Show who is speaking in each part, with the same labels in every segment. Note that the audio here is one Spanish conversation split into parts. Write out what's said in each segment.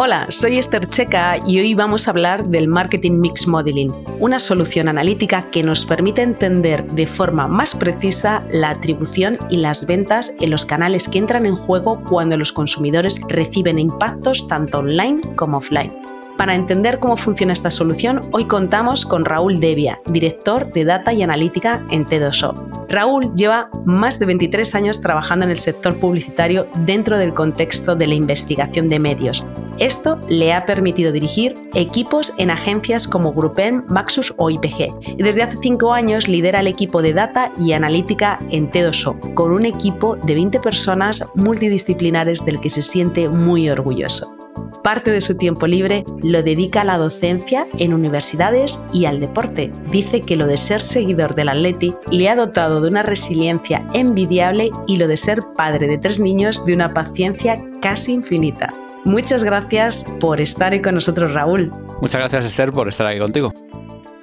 Speaker 1: Hola, soy Esther Checa y hoy vamos a hablar del Marketing Mix Modeling, una solución analítica que nos permite entender de forma más precisa la atribución y las ventas en los canales que entran en juego cuando los consumidores reciben impactos tanto online como offline. Para entender cómo funciona esta solución, hoy contamos con Raúl Devia, director de Data y Analítica en T2O. Raúl lleva más de 23 años trabajando en el sector publicitario dentro del contexto de la investigación de medios. Esto le ha permitido dirigir equipos en agencias como Grupen, Maxus o IPG. Y desde hace 5 años lidera el equipo de Data y Analítica en T2O, con un equipo de 20 personas multidisciplinares del que se siente muy orgulloso parte de su tiempo libre lo dedica a la docencia en universidades y al deporte. Dice que lo de ser seguidor del Atleti le ha dotado de una resiliencia envidiable y lo de ser padre de tres niños de una paciencia casi infinita. Muchas gracias por estar ahí con nosotros, Raúl.
Speaker 2: Muchas gracias, Esther, por estar aquí contigo.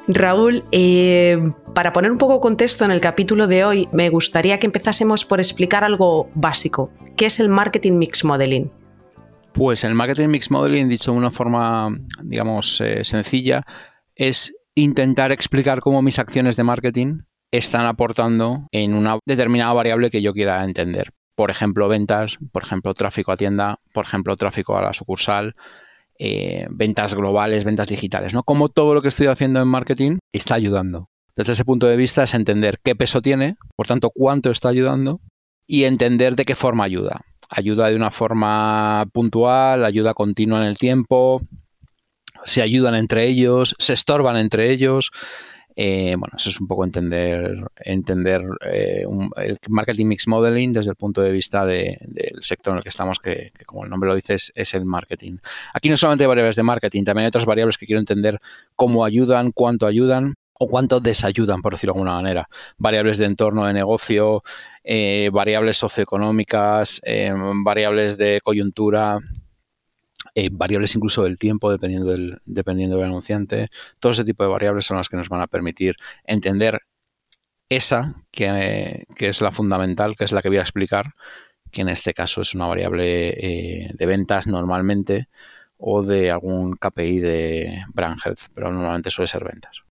Speaker 1: Raúl, eh, para poner un poco contexto en el capítulo de hoy, me gustaría que empezásemos por explicar algo básico. ¿Qué es el Marketing Mix Modeling?
Speaker 2: Pues el Marketing Mix Modeling, dicho de una forma, digamos, eh, sencilla, es intentar explicar cómo mis acciones de marketing están aportando en una determinada variable que yo quiera entender. Por ejemplo, ventas, por ejemplo, tráfico a tienda, por ejemplo, tráfico a la sucursal, eh, ventas globales, ventas digitales, ¿no? Cómo todo lo que estoy haciendo en marketing está ayudando. Desde ese punto de vista es entender qué peso tiene, por tanto, cuánto está ayudando y entender de qué forma ayuda ayuda de una forma puntual, ayuda continua en el tiempo, se ayudan entre ellos, se estorban entre ellos. Eh, bueno, eso es un poco entender, entender eh, el marketing mix modeling desde el punto de vista del sector en el que estamos, que, como el nombre lo dice, es, el marketing. Aquí no solamente hay variables de marketing, también hay otras variables que quiero entender cómo ayudan, cuánto ayudan o cuánto desayudan, por decirlo de alguna manera. Variables de entorno de negocio, eh, variables socioeconómicas, eh, variables de coyuntura, eh, variables incluso del tiempo, dependiendo del, dependiendo del anunciante. Todo ese tipo de variables son las que nos van a permitir entender esa, que, que es la fundamental, que es la que voy a explicar, que en este caso es una variable de ventas normalmente o de algún KPI de brand health, pero normalmente suele ser ventas.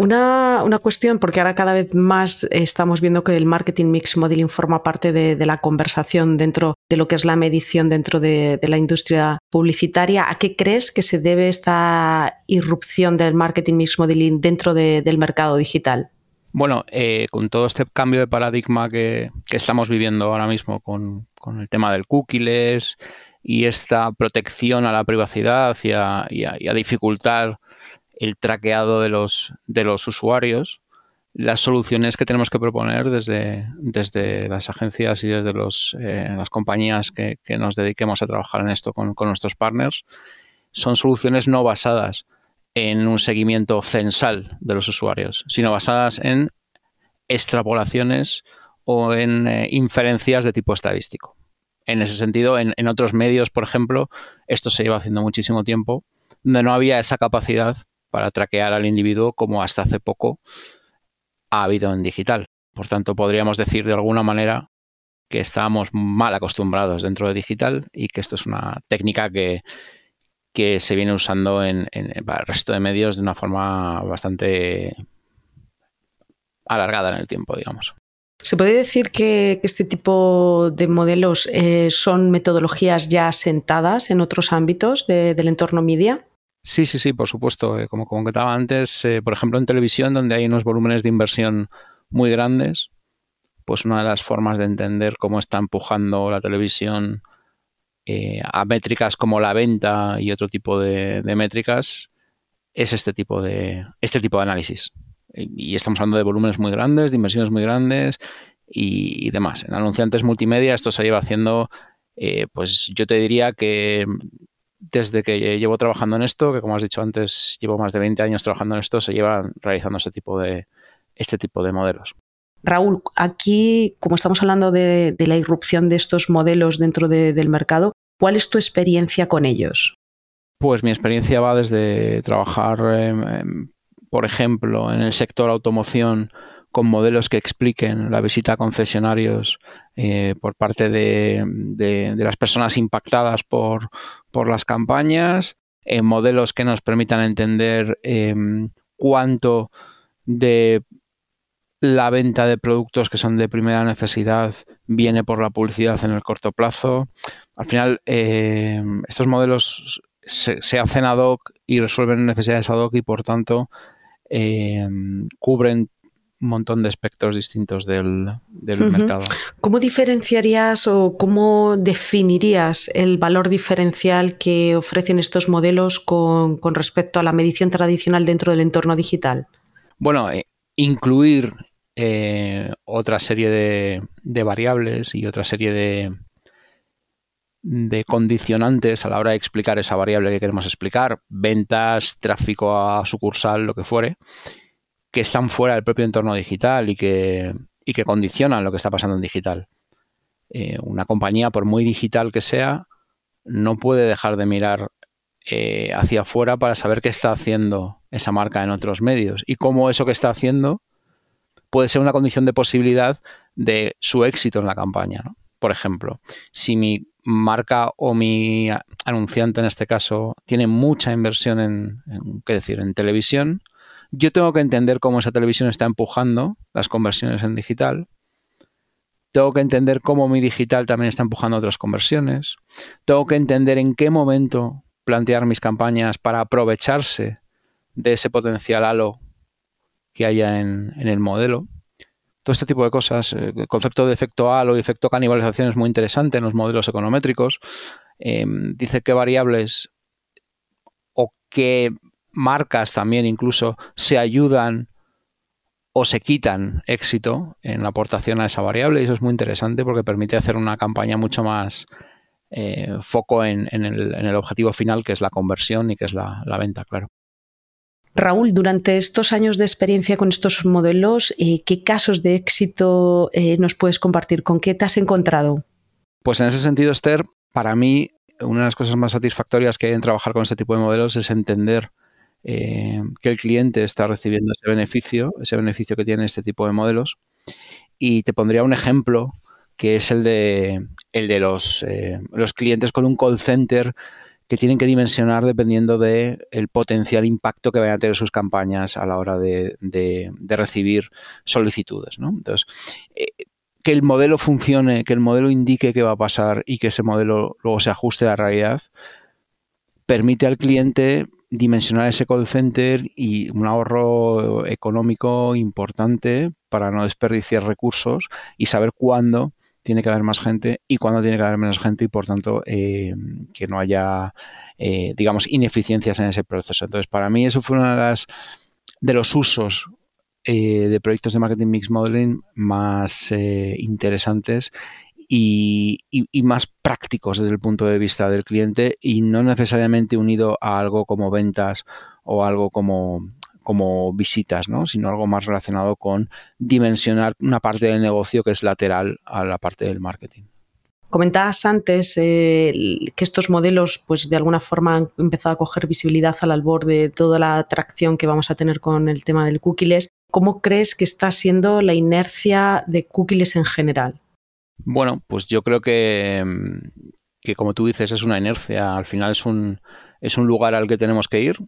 Speaker 1: Una, cuestión, porque ahora cada vez más estamos viendo que el marketing mix modeling forma parte de, la conversación dentro de lo que es la medición dentro de, la industria publicitaria. ¿A qué crees que se debe esta irrupción del marketing mix modeling dentro del mercado digital?
Speaker 2: Bueno, eh, con todo este cambio de paradigma que, estamos viviendo ahora mismo con, el tema del cookies y esta protección a la privacidad y a dificultar el traqueado de los, de los usuarios, las soluciones que tenemos que proponer desde, desde las agencias y desde los, eh, las compañías que, nos dediquemos a trabajar en esto con, nuestros partners son soluciones no basadas en un seguimiento censal de los usuarios, sino basadas en extrapolaciones o en eh, inferencias de tipo estadístico. En ese sentido, en, en, otros medios, por ejemplo, esto se lleva haciendo muchísimo tiempo, donde no había esa capacidad para traquear al individuo como hasta hace poco ha habido en digital. Por tanto, podríamos decir de alguna manera que estamos mal acostumbrados dentro de digital y que esto es una técnica que, que se viene usando en, el resto de medios de una forma bastante alargada en el tiempo, digamos.
Speaker 1: ¿Se puede decir que, este tipo de modelos eh, son metodologías ya sentadas en otros ámbitos del entorno media?
Speaker 2: Sí, sí, sí, por supuesto. Eh, como comentaba antes, eh, por ejemplo, en televisión, donde hay unos volúmenes de inversión muy grandes, pues una de las formas de entender cómo está empujando la televisión eh, a métricas como la venta y otro tipo de, métricas es este tipo de, este tipo de análisis. Y, estamos hablando de volúmenes muy grandes, de inversiones muy grandes y, demás. En anunciantes multimedia esto se lleva haciendo, pues yo te diría que desde que llevo trabajando en esto, que como has dicho antes, llevo más de 20 años trabajando en esto, se lleva realizando este tipo de, este tipo de modelos.
Speaker 1: Raúl, aquí, como estamos hablando de, la irrupción de estos modelos dentro del mercado, ¿cuál es tu experiencia con ellos?
Speaker 2: Pues mi experiencia va desde trabajar, por ejemplo, en el sector automoción con modelos que expliquen la visita a concesionarios eh, por parte de, las personas impactadas por, las campañas, en modelos que nos permitan entender em, cuánto de la venta de productos que son de primera necesidad viene por la publicidad en el corto plazo. Al final, eh, estos modelos se, hacen ad hoc y resuelven necesidades ad hoc y por tanto eh, cubren un montón de espectros distintos del, mercado.
Speaker 1: ¿Cómo diferenciarías o cómo definirías el valor diferencial que ofrecen estos modelos con, respecto a la medición tradicional dentro del entorno digital?
Speaker 2: Bueno, eh, incluir eh, otra serie de, variables y otra serie de, de condicionantes a la hora de explicar esa variable que queremos explicar, ventas, tráfico a sucursal, lo que fuere, que están fuera del propio entorno digital y que, que condicionan lo que está pasando en digital. Eh, una compañía, por muy digital que sea, no puede dejar de mirar eh, hacia afuera para saber qué está haciendo esa marca en otros medios y cómo eso que está haciendo puede ser una condición de posibilidad de su éxito en la campaña. Por ejemplo, si mi marca o mi anunciante en este caso tiene mucha inversión en, ¿qué decir?, en televisión, yo tengo que entender cómo esa televisión está empujando las conversiones en digital. Tengo que entender cómo mi digital también está empujando otras conversiones. Tengo que entender en qué momento plantear mis campañas para aprovecharse de ese potencial halo que haya en, el modelo. Todo este tipo de cosas. Eh, el concepto de efecto halo y efecto canibalización es muy interesante en los modelos econométricos. Em, dice qué variables o qué marcas también incluso se ayudan o se quitan éxito en la aportación a esa variable y eso es muy interesante porque permite hacer una campaña mucho más eh, foco en, el, objetivo final que es la conversión y que es la venta, claro.
Speaker 1: Raúl, durante estos años de experiencia con estos modelos, eh, ¿qué casos de éxito eh, nos puedes compartir? ¿Con qué te has encontrado?
Speaker 2: Pues en ese sentido, Esther, para mí una de las cosas más satisfactorias que hay en trabajar con este tipo de modelos es entender eh, que el cliente está recibiendo ese beneficio, ese beneficio que tiene este tipo de modelos. Y te pondría un ejemplo que es el de, el de los, los clientes con un call center que tienen que dimensionar dependiendo del el potencial impacto que vayan a tener sus campañas a la hora de, recibir solicitudes. Entonces, eh, que el modelo funcione, que el modelo indique qué va a pasar y que ese modelo luego se ajuste a la realidad, permite al cliente dimensionar ese call center y un ahorro económico importante para no desperdiciar recursos y saber cuándo tiene que haber más gente y cuándo tiene que haber menos gente y por tanto eh, que no haya, eh, digamos, ineficiencias en ese proceso. Entonces, para mí eso fue uno de, las, de los usos eh, de proyectos de marketing mix modeling más interesantes y, más prácticos desde el punto de vista del cliente y no necesariamente unido a algo como ventas o algo como, como visitas, ¿no? sino algo más relacionado con dimensionar una parte del negocio que es lateral a la parte del marketing.
Speaker 1: Comentabas antes eh, que estos modelos, pues de alguna forma han empezado a coger visibilidad al albor de toda la atracción que vamos a tener con el tema del cookies. ¿Cómo crees que está siendo la inercia de cookies en general?
Speaker 2: Bueno, pues yo creo que, que como tú dices, es una inercia. Al final es un, es un lugar al que tenemos que ir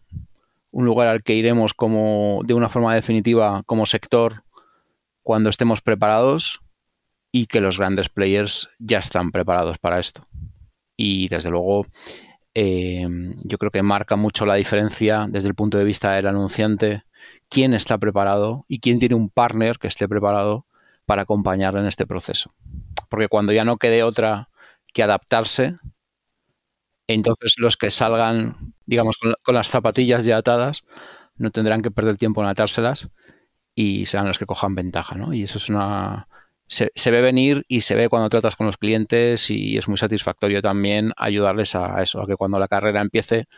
Speaker 2: un lugar al que iremos como de una forma definitiva como sector cuando estemos preparados y que los grandes players ya están preparados para esto. Y desde luego eh, yo creo que marca mucho la diferencia desde el punto de vista del anunciante quién está preparado y quién tiene un partner que esté preparado para acompañarle en este proceso. Porque cuando ya no quede otra que adaptarse, entonces los que salgan, digamos, con, las zapatillas ya atadas, no tendrán que perder tiempo en atárselas y serán los que cojan ventaja, ¿no? Y eso es una... Se, ve venir y se ve cuando tratas con los clientes y es muy satisfactorio también ayudarles a eso, a que cuando la carrera empiece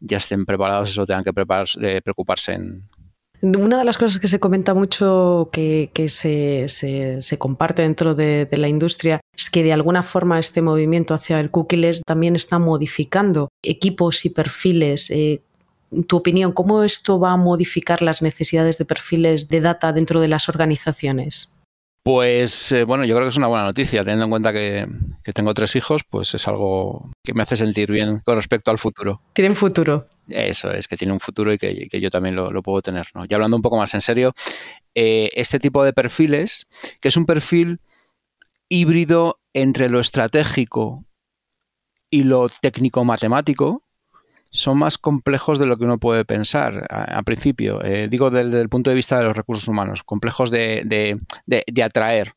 Speaker 2: ya estén preparados, eso tengan que prepararse, preocuparse en,
Speaker 1: una de las cosas que se comenta mucho, que, se, comparte dentro de, la industria, es que de alguna forma este movimiento hacia el cookieless también está modificando equipos y perfiles. Eh, tu opinión, ¿cómo esto va a modificar las necesidades de perfiles de data dentro de las organizaciones?
Speaker 2: Pues eh, bueno, yo creo que es una buena noticia, teniendo en cuenta que, tengo tres hijos, pues es algo que me hace sentir bien con respecto al futuro.
Speaker 1: Tienen futuro.
Speaker 2: Eso es, que tiene un futuro y que, yo también lo, puedo tener. ¿no? Y hablando un poco más en serio, eh, este tipo de perfiles, que es un perfil híbrido entre lo estratégico y lo técnico-matemático, son más complejos de lo que uno puede pensar a, principio. Eh, digo desde el punto de vista de los recursos humanos, complejos de, atraer.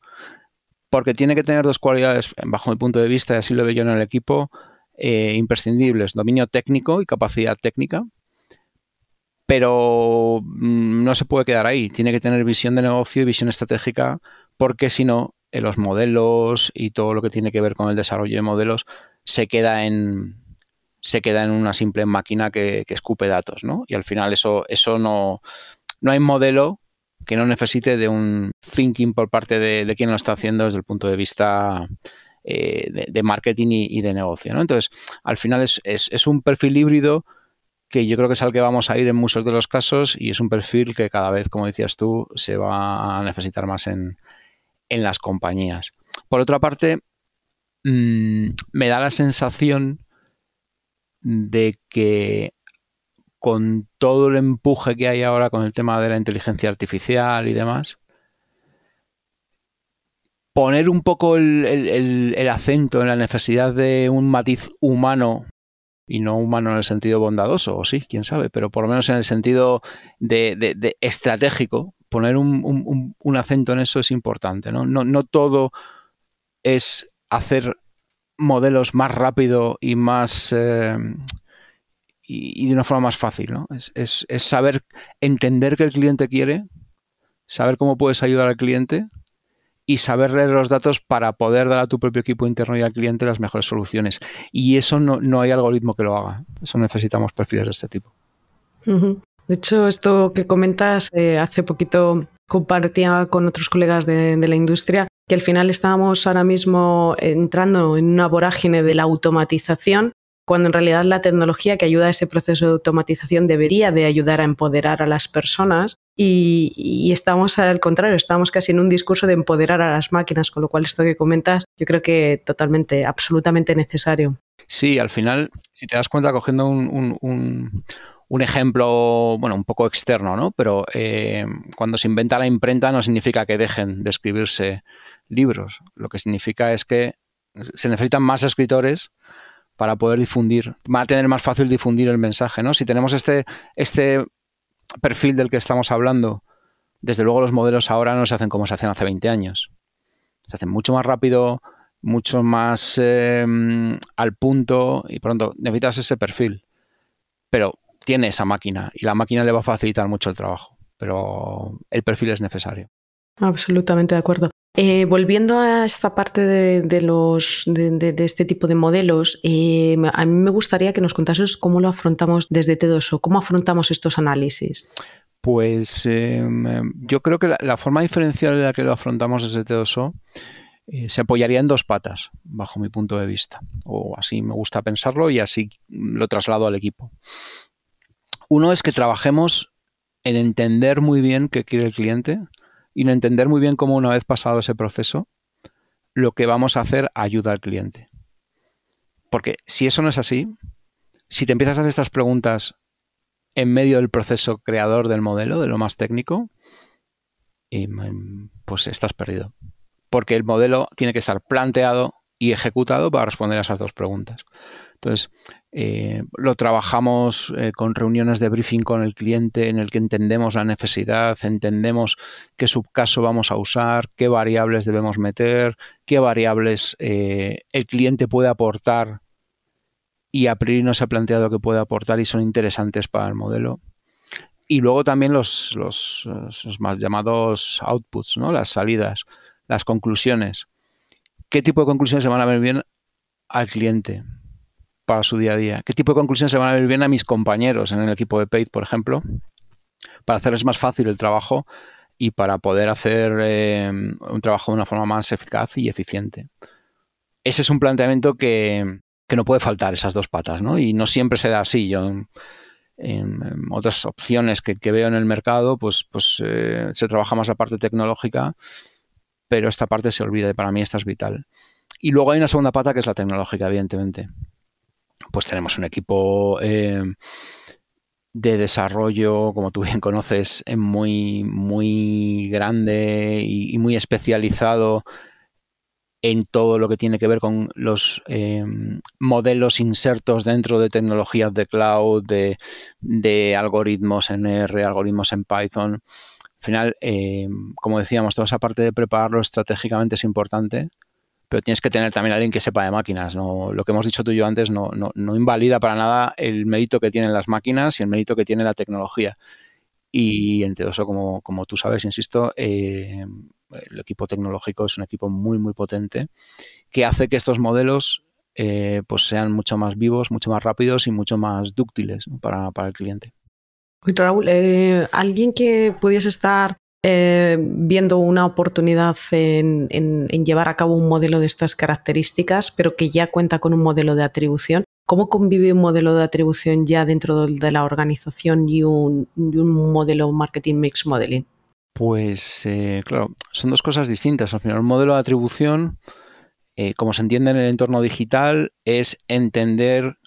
Speaker 2: Porque tiene que tener dos cualidades, bajo mi punto de vista, y así lo veo yo en el equipo, eh, imprescindibles. Dominio técnico y capacidad técnica. Pero mm, no se puede quedar ahí. Tiene que tener visión de negocio y visión estratégica, porque si no, en los modelos y todo lo que tiene que ver con el desarrollo de modelos se queda en, se queda en una simple máquina que, escupe datos, ¿no? Y al final eso, eso no, no hay modelo que no necesite de un thinking por parte de, quien lo está haciendo desde el punto de vista eh, de, marketing y, de negocio, ¿no? Entonces, al final es, es, un perfil híbrido que yo creo que es al que vamos a ir en muchos de los casos y es un perfil que cada vez, como decías tú, se va a necesitar más en, en las compañías. Por otra parte, mm, me da la sensación de que con todo el empuje que hay ahora con el tema de la inteligencia artificial y demás, poner un poco el, acento en la necesidad de un matiz humano y no humano en el sentido bondadoso, o sí, quién sabe, pero por lo menos en el sentido de, estratégico, poner un, acento en eso es importante. ¿no? No, no todo es hacer modelos más rápido y más eh, y, de una forma más fácil, ¿no? Es, saber entender qué el cliente quiere, saber cómo puedes ayudar al cliente y saber leer los datos para poder dar a tu propio equipo interno y al cliente las mejores soluciones. Y eso no, hay algoritmo que lo haga. Eso necesitamos perfiles de este tipo.
Speaker 1: De hecho, esto que comentas, eh, hace poquito compartía con otros colegas de, la industria que al final estábamos ahora mismo entrando en una vorágine de la automatización cuando en realidad la tecnología que ayuda a ese proceso de automatización debería de ayudar a empoderar a las personas y, estamos al contrario, estamos casi en un discurso de empoderar a las máquinas, con lo cual esto que comentas yo creo que totalmente, absolutamente necesario.
Speaker 2: Sí, al final, si te das cuenta, cogiendo un, un ejemplo, bueno, un poco externo, ¿no? Pero eh, cuando se inventa la imprenta no significa que dejen de escribirse libros. Lo que significa es que se necesitan más escritores para poder difundir. Va a tener más fácil difundir el mensaje, ¿no? Si tenemos este, este perfil del que estamos hablando, desde luego los modelos ahora no se hacen como se hacen hace 20 años. Se hacen mucho más rápido, mucho más eh, al punto y pronto necesitas ese perfil. Pero tiene esa máquina y la máquina le va a facilitar mucho el trabajo, pero el perfil es necesario.
Speaker 1: Absolutamente de acuerdo. Eh, volviendo a esta parte de, los, de, este tipo de modelos, eh, a mí me gustaría que nos contases cómo lo afrontamos desde T2O, cómo afrontamos estos análisis.
Speaker 2: Pues em, yo creo que la, forma diferencial de la que lo afrontamos desde T2O eh, se apoyaría en dos patas, bajo mi punto de vista. O así me gusta pensarlo y así lo traslado al equipo. Uno es que trabajemos en entender muy bien qué quiere el cliente y en entender muy bien cómo una vez pasado ese proceso, lo que vamos a hacer ayuda al cliente. Porque si eso no es así, si te empiezas a hacer estas preguntas en medio del proceso creador del modelo, de lo más técnico, mm, pues estás perdido. Porque el modelo tiene que estar planteado y ejecutado para responder a esas dos preguntas. Entonces, Eh, lo trabajamos eh, con reuniones de briefing con el cliente en el que entendemos la necesidad, entendemos qué subcaso vamos a usar, qué variables debemos meter, qué variables eh, el cliente puede aportar y a priori no se ha planteado que puede aportar y son interesantes para el modelo. Y luego también los, los, los más llamados outputs, ¿no? las salidas, las conclusiones. ¿Qué tipo de conclusiones se van a ver bien al cliente? Para su día a día? ¿Qué tipo de conclusiones se van a ver bien a mis compañeros en el equipo de Paid, por ejemplo? Para hacerles más fácil el trabajo y para poder hacer eh, un trabajo de una forma más eficaz y eficiente. Ese es un planteamiento que, no puede faltar, esas dos patas, ¿no? Y no siempre se da así. Yo en, otras opciones que, veo en el mercado, pues, pues eh, se trabaja más la parte tecnológica, pero esta parte se olvida y para mí esta es vital. Y luego hay una segunda pata que es la tecnológica, evidentemente pues tenemos un equipo eh, de desarrollo, como tú bien conoces, eh, muy, muy grande y, muy especializado en todo lo que tiene que ver con los eh, modelos insertos dentro de tecnologías de cloud, de, algoritmos en R, algoritmos en Python. Al final, como decíamos, toda esa parte de prepararlo estratégicamente es importante pero tienes que tener también a alguien que sepa de máquinas. ¿no? Lo que hemos dicho tú y yo antes no, no, invalida para nada el mérito que tienen las máquinas y el mérito que tiene la tecnología. Y entre eso, como, como tú sabes, insisto, eh, el equipo tecnológico es un equipo muy, muy potente que hace que estos modelos eh, pues sean mucho más vivos, mucho más rápidos y mucho más dúctiles para, para, el cliente.
Speaker 1: Raúl, eh, alguien que pudiese estar eh, viendo una oportunidad en, llevar a cabo un modelo de estas características, pero que ya cuenta con un modelo de atribución. ¿Cómo convive un modelo de atribución ya dentro de la organización y un, modelo marketing mix modeling?
Speaker 2: Pues eh, claro, son dos cosas distintas. Al final, un modelo de atribución, eh, como se entiende en el entorno digital, es entender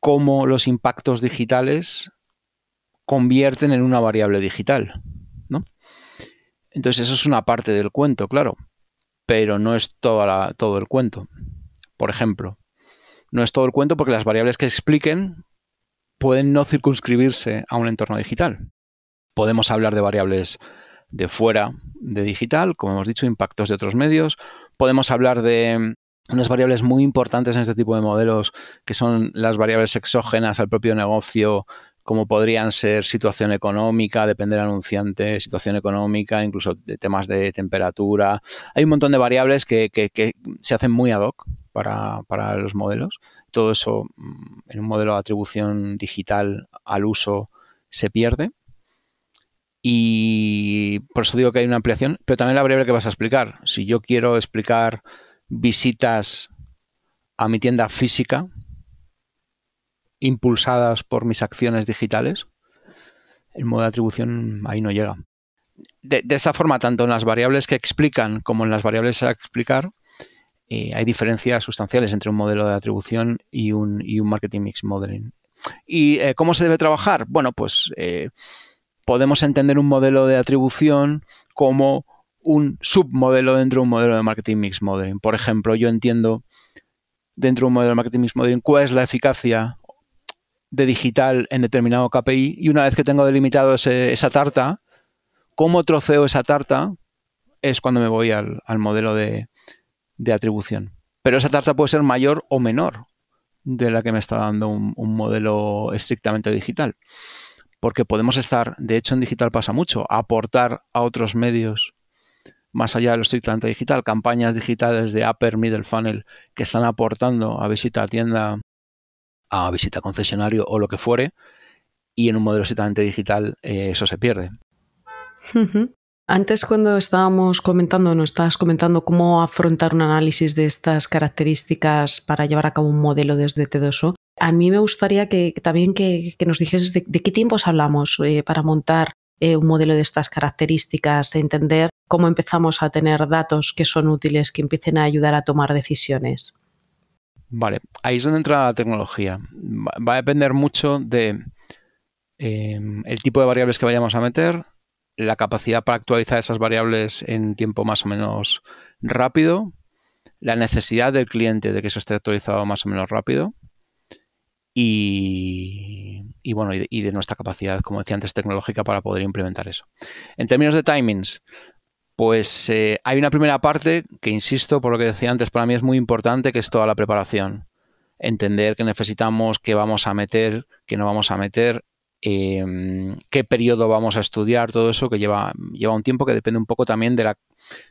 Speaker 2: cómo los impactos digitales convierten en una variable digital. Entonces eso es una parte del cuento, claro, pero no es toda todo el cuento. Por ejemplo, no es todo el cuento porque las variables que expliquen pueden no circunscribirse a un entorno digital. Podemos hablar de variables de fuera de digital, como hemos dicho, impactos de otros medios. Podemos hablar de unas variables muy importantes en este tipo de modelos, que son las variables exógenas al propio negocio, como podrían ser situación económica, depende del anunciante, situación económica, incluso de temas de temperatura. Hay un montón de variables que, se hacen muy ad hoc para, los modelos. Todo eso mm, en un modelo de atribución digital al uso se pierde. Y por eso digo que hay una ampliación, pero también la variable que vas a explicar. Si yo quiero explicar visitas a mi tienda física, impulsadas por mis acciones digitales, el modo de atribución ahí no llega. De, esta forma, tanto en las variables que explican como en las variables a explicar, eh, hay diferencias sustanciales entre un modelo de atribución y un, marketing mix modeling. ¿Y eh, cómo se debe trabajar? Bueno, pues eh, podemos entender un modelo de atribución como un submodelo dentro de un modelo de marketing mix modeling. Por ejemplo, yo entiendo dentro de un modelo de marketing mix modeling cuál es la eficacia de digital en determinado KPI y una vez que tengo delimitado esa tarta, cómo troceo esa tarta es cuando me voy al, modelo de, atribución. Pero esa tarta puede ser mayor o menor de la que me está dando un, modelo estrictamente digital. Porque podemos estar, de hecho en digital pasa mucho, aportar a otros medios más allá de lo estrictamente digital, campañas digitales de upper, middle funnel que están aportando a visita a tienda a visita concesionario o lo que fuere, y en un modelo estrictamente digital eh, eso se pierde.
Speaker 1: Antes cuando estábamos comentando, nos estabas comentando cómo afrontar un análisis de estas características para llevar a cabo un modelo desde T2O. A mí me gustaría que, también que, nos dijeses de, qué tiempos hablamos eh, para montar eh, un modelo de estas características, entender cómo empezamos a tener datos que son útiles, que empiecen a ayudar a tomar decisiones.
Speaker 2: Vale, ahí es donde entra la tecnología. Va a depender mucho de em, el tipo de variables que vayamos a meter, la capacidad para actualizar esas variables en tiempo más o menos rápido, la necesidad del cliente de que eso esté actualizado más o menos rápido y, bueno, y de, nuestra capacidad, como decía antes, tecnológica para poder implementar eso. En términos de timings, pues eh, hay una primera parte que, insisto, por lo que decía antes, para mí es muy importante, que es toda la preparación. Entender que necesitamos, qué vamos a meter, qué no vamos a meter, Em, qué periodo vamos a estudiar, todo eso que lleva, lleva un tiempo que depende un poco también de la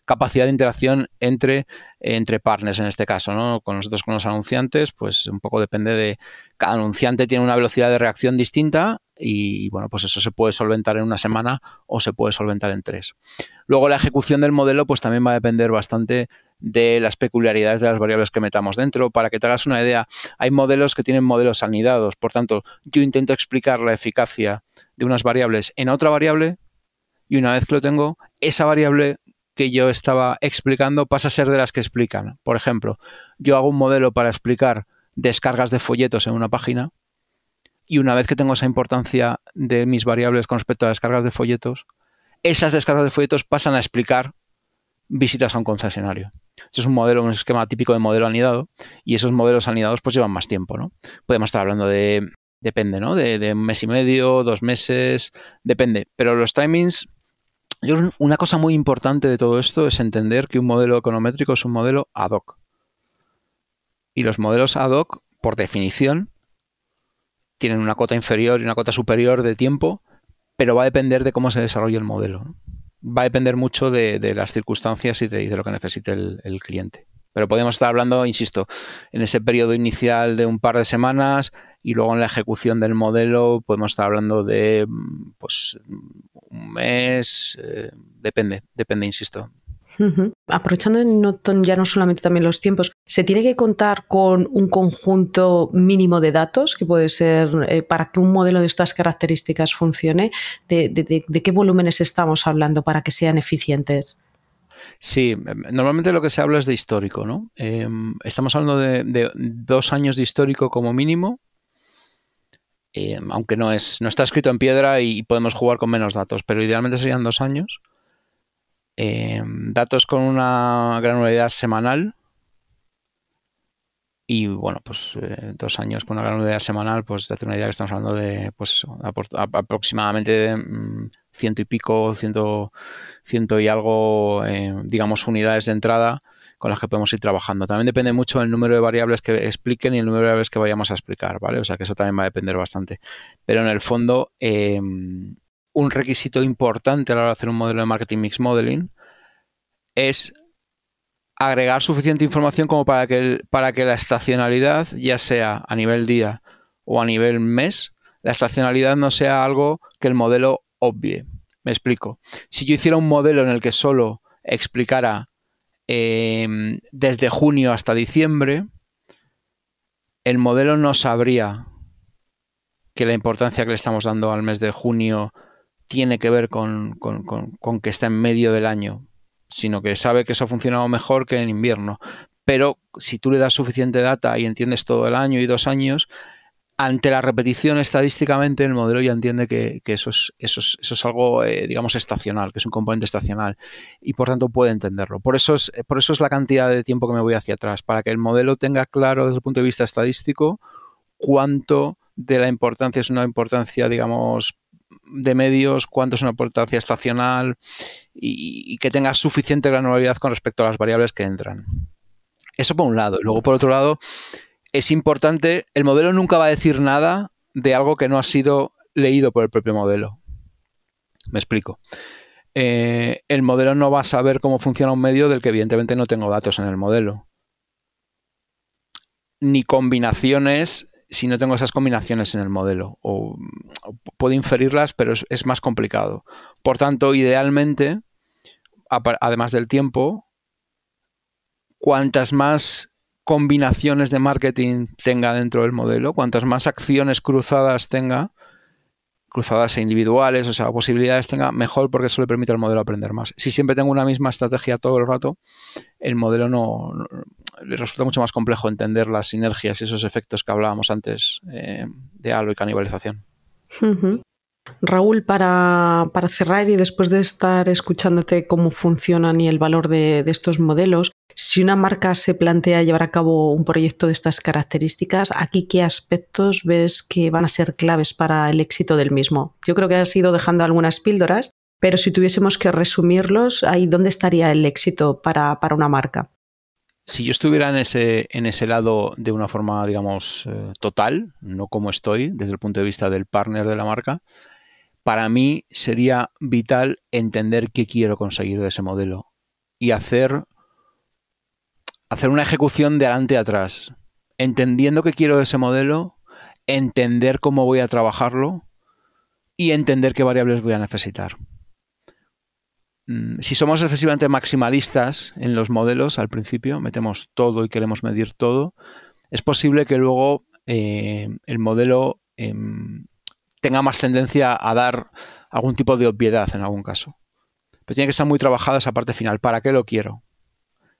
Speaker 2: capacidad de interacción entre, entre partners en este caso, ¿no? Con nosotros, con los anunciantes, pues un poco depende de, cada anunciante tiene una velocidad de reacción distinta y bueno, pues eso se puede solventar en una semana o se puede solventar en tres. Luego la ejecución del modelo pues también va a depender bastante de las peculiaridades de las variables que metamos dentro. Para que te hagas una idea, hay modelos que tienen modelos anidados. Por tanto, yo intento explicar la eficacia de unas variables en otra variable y una vez que lo tengo, esa variable que yo estaba explicando pasa a ser de las que explican. Por ejemplo, yo hago un modelo para explicar descargas de folletos en una página y una vez que tengo esa importancia de mis variables con respecto a descargas de folletos, esas descargas de folletos pasan a explicar visitas a un concesionario. Eso es un modelo, un esquema típico de modelo anidado y esos modelos anidados pues llevan más tiempo, ¿no? Podemos estar hablando de, depende, ¿no? De, un mes y medio, dos meses, depende. Pero los timings, una cosa muy importante de todo esto es entender que un modelo econométrico es un modelo ad hoc. Y los modelos ad hoc, por definición, tienen una cota inferior y una cota superior de tiempo, pero va a depender de cómo se desarrolle el modelo va a depender mucho de, las circunstancias y de, lo que necesite el, cliente. Pero podemos estar hablando, insisto, en ese periodo inicial de un par de semanas y luego en la ejecución del modelo podemos estar hablando de pues, un mes, eh, depende, depende, insisto,
Speaker 1: Aprovechando ya no solamente también los tiempos, ¿se tiene que contar con un conjunto mínimo de datos que puede ser eh, para que un modelo de estas características funcione? ¿De, qué volúmenes estamos hablando para que sean eficientes?
Speaker 2: Sí, em, normalmente lo que se habla es de histórico, ¿no? Em, estamos hablando de, dos años de histórico como mínimo, em, aunque no, es, no está escrito en piedra y podemos jugar con menos datos, pero idealmente serían dos años. Em, datos con una granularidad semanal. Y bueno, pues eh, dos años con una granularidad semanal, pues date una idea que estamos hablando de pues aproximadamente mm, ciento y pico, ciento, ciento y algo, em, digamos, unidades de entrada con las que podemos ir trabajando. También depende mucho del número de variables que expliquen y el número de variables que vayamos a explicar, ¿vale? O sea que eso también va a depender bastante. Pero en el fondo, em, un requisito importante a la hora de hacer un modelo de marketing mix modeling es agregar suficiente información como para que, para que la estacionalidad, ya sea a nivel día o a nivel mes, la estacionalidad no sea algo que el modelo obvie. Me explico. Si yo hiciera un modelo en el que solo explicara em, desde junio hasta diciembre, el modelo no sabría que la importancia que le estamos dando al mes de junio tiene que ver con, que está en medio del año, sino que sabe que eso ha funcionado mejor que en invierno. Pero si tú le das suficiente data y entiendes todo el año y dos años, ante la repetición estadísticamente el modelo ya entiende que, eso, es, eso, es, algo, eh, digamos, estacional, que es un componente estacional y por tanto puede entenderlo. Por eso, es, por eso es la cantidad de tiempo que me voy hacia atrás, para que el modelo tenga claro desde el punto de vista estadístico cuánto de la importancia es una importancia, digamos, de medios, cuánto es una importancia estacional y, que tenga suficiente granularidad con respecto a las variables que entran. Eso por un lado. Luego, por otro lado, es importante, el modelo nunca va a decir nada de algo que no ha sido leído por el propio modelo. Me explico. Eh, el modelo no va a saber cómo funciona un medio del que evidentemente no tengo datos en el modelo. Ni combinaciones si no tengo esas combinaciones en el modelo. O, puedo inferirlas, pero es, más complicado. Por tanto, idealmente, además del tiempo, cuantas más combinaciones de marketing tenga dentro del modelo, cuantas más acciones cruzadas tenga, cruzadas e individuales, o sea, posibilidades tenga, mejor porque eso le permite al modelo aprender más. Si siempre tengo una misma estrategia todo el rato, el modelo no, resulta mucho más complejo entender las sinergias y esos efectos que hablábamos antes eh, de halo y canibalización.
Speaker 1: Raúl, para, cerrar y después de estar escuchándote cómo funcionan y el valor de, estos modelos, si una marca se plantea llevar a cabo un proyecto de estas características, ¿aquí qué aspectos ves que van a ser claves para el éxito del mismo? Yo creo que has ido dejando algunas píldoras, pero si tuviésemos que resumirlos, ahí dónde estaría el éxito para, una marca.
Speaker 2: Si yo estuviera en ese, en ese lado de una forma, digamos, eh, total, no como estoy desde el punto de vista del partner de la marca, para mí sería vital entender qué quiero conseguir de ese modelo y hacer, hacer una ejecución de adelante a atrás, entendiendo qué quiero de ese modelo, entender cómo voy a trabajarlo y entender qué variables voy a necesitar. Mm, si somos excesivamente maximalistas en los modelos al principio, metemos todo y queremos medir todo, es posible que luego eh, el modelo em, tenga más tendencia a dar algún tipo de obviedad en algún caso. Pero tiene que estar muy trabajada esa parte final. ¿Para qué lo quiero?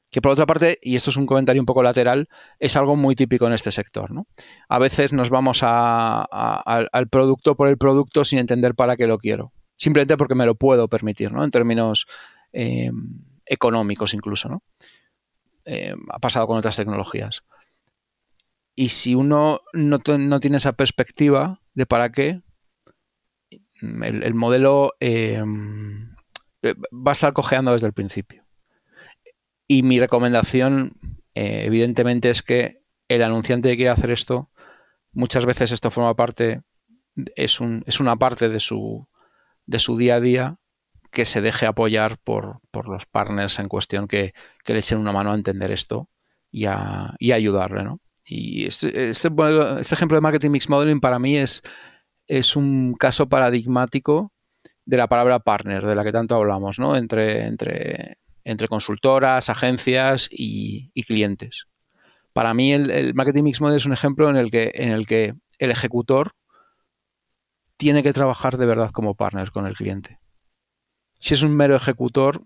Speaker 2: Que por otra parte, y esto es un comentario un poco lateral, es algo muy típico en este sector. ¿no? A veces nos vamos al producto por el producto sin entender para qué lo quiero. Simplemente porque me lo puedo permitir, ¿no? En términos em, económicos incluso, ¿no? Em, ha pasado con otras tecnologías. Y si uno no, no tiene esa perspectiva de para qué, el, modelo eh, va a estar cojeando desde el principio. Y mi recomendación, eh, evidentemente, es que el anunciante que quiere hacer esto, muchas veces esto forma parte, es, un, es una parte de su, de su día a día que se deje apoyar por, los partners en cuestión que, le echen una mano a entender esto y a, y ayudarle. Y este, este, este, ejemplo de marketing mix modeling para mí es, es un caso paradigmático de la palabra partner, de la que tanto hablamos, ¿no? Entre, entre, entre consultoras, agencias y, clientes. Para mí el, marketing mix model es un ejemplo en el, que, en el que el ejecutor tiene que trabajar de verdad como partner con el cliente. Si es un mero ejecutor,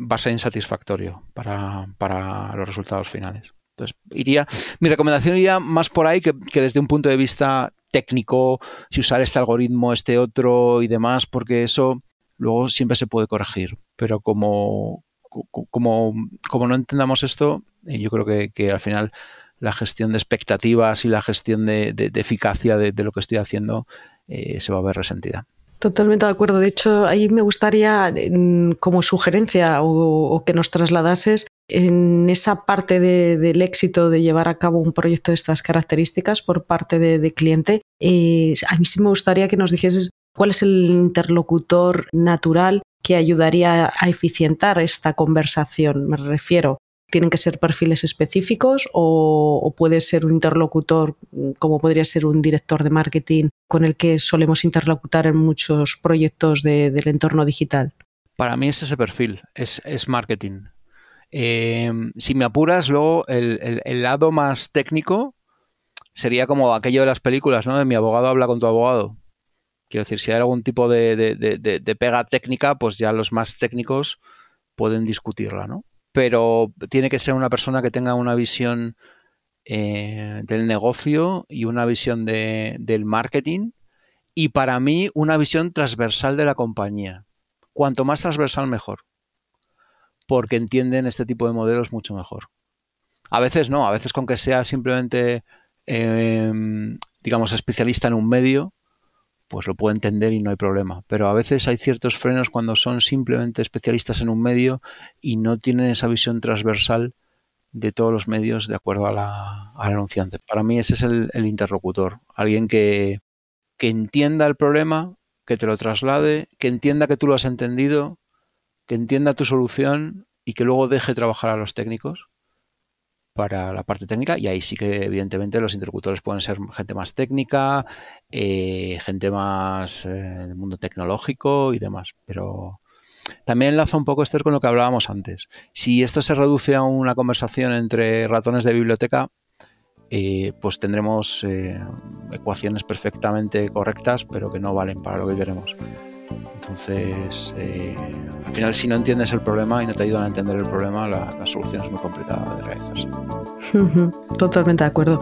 Speaker 2: va a ser insatisfactorio para, para los resultados finales. Entonces, iría, mi recomendación iría más por ahí que, desde un punto de vista técnico, si usar este algoritmo, este otro y demás, porque eso luego siempre se puede corregir. Pero como, como, como no entendamos esto, eh, yo creo que, al final la gestión de expectativas y la gestión de, eficacia de, lo que estoy haciendo eh, se va a ver resentida.
Speaker 1: Totalmente de acuerdo. De hecho, ahí me gustaría, como sugerencia o, que nos trasladases, en esa parte del éxito de llevar a cabo un proyecto de estas características por parte de, cliente, eh, a mí sí me gustaría que nos dijeses cuál es el interlocutor natural que ayudaría a eficientar esta conversación. Me refiero, ¿tienen que ser perfiles específicos o, puede ser un interlocutor como podría ser un director de marketing con el que solemos interlocutar en muchos proyectos del entorno digital?
Speaker 2: Para mí es ese perfil, es marketing. Eh, si me apuras, luego el, lado más técnico sería como aquello de las películas, ¿no? De mi abogado habla con tu abogado. Quiero decir, si hay algún tipo de, pega técnica, pues ya los más técnicos pueden discutirla, ¿no? Pero tiene que ser una persona que tenga una visión eh, del negocio y una visión del marketing y para mí una visión transversal de la compañía. Cuanto más transversal, mejor porque entienden este tipo de modelos mucho mejor. A veces no, a veces con que sea simplemente, em, digamos, especialista en un medio, pues lo puede entender y no hay problema. Pero a veces hay ciertos frenos cuando son simplemente especialistas en un medio y no tienen esa visión transversal de todos los medios de acuerdo a la, al anunciante. Para mí ese es el, el interlocutor, alguien que, que entienda el problema, que te lo traslade, que entienda que tú lo has entendido que entienda tu solución y que luego deje trabajar a los técnicos para la parte técnica y ahí sí que evidentemente los interlocutores pueden ser gente más técnica, eh, gente más eh, del mundo tecnológico y demás, pero también enlaza un poco esto con lo que hablábamos antes. Si esto se reduce a una conversación entre ratones de biblioteca, eh, pues tendremos ecuaciones perfectamente correctas, pero que no valen para lo que queremos. Entonces, eh, al final, si no entiendes el problema y no te ayudan a entender el problema, la, solución es muy complicada de realizarse.
Speaker 1: Totalmente de acuerdo.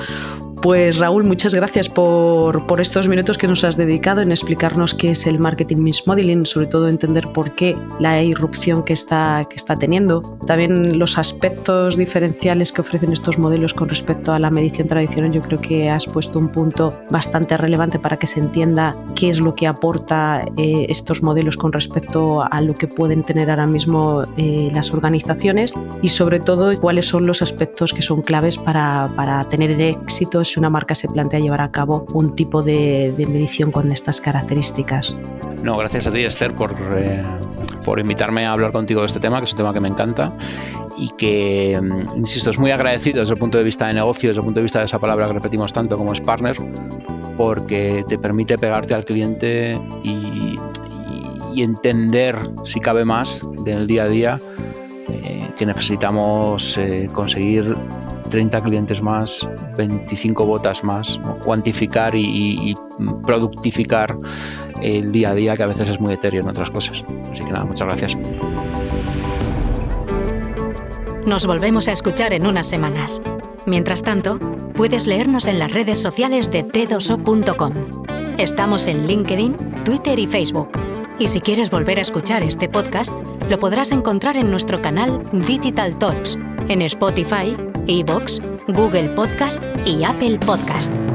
Speaker 1: Pues Raúl, muchas gracias por, por, estos minutos que nos has dedicado en explicarnos qué es el marketing mix modeling, sobre todo entender por qué la irrupción que está, que está teniendo. También los aspectos diferenciales que ofrecen estos modelos con respecto a la medición tradicional. Yo creo que has puesto un punto bastante relevante para que se entienda qué es lo que aporta eh, estos modelos con respecto a lo que pueden tener ahora mismo eh, las organizaciones y sobre todo cuáles son los aspectos que son claves para, para tener éxito una marca se plantea llevar a cabo un tipo de, medición con estas características.
Speaker 2: No, gracias a ti Esther por, eh, por invitarme a hablar contigo de este tema, que es un tema que me encanta y que, mm, insisto, es muy agradecido desde el punto de vista de negocio, desde el punto de vista de esa palabra que repetimos tanto como es partner, porque te permite pegarte al cliente y, entender, si cabe más, del día a día eh, que necesitamos eh, conseguir 30 clientes más, 25 botas más, cuantificar y, productificar el día a día que a veces es muy etéreo en otras cosas. Así que nada, muchas gracias.
Speaker 3: Nos volvemos a escuchar en unas semanas. Mientras tanto, puedes leernos en las redes sociales de t2o.com. Estamos en LinkedIn, Twitter y Facebook. Y si quieres volver a escuchar este podcast, lo podrás encontrar en nuestro canal Digital Talks, en Spotify, Evox, Google Podcast y Apple Podcast.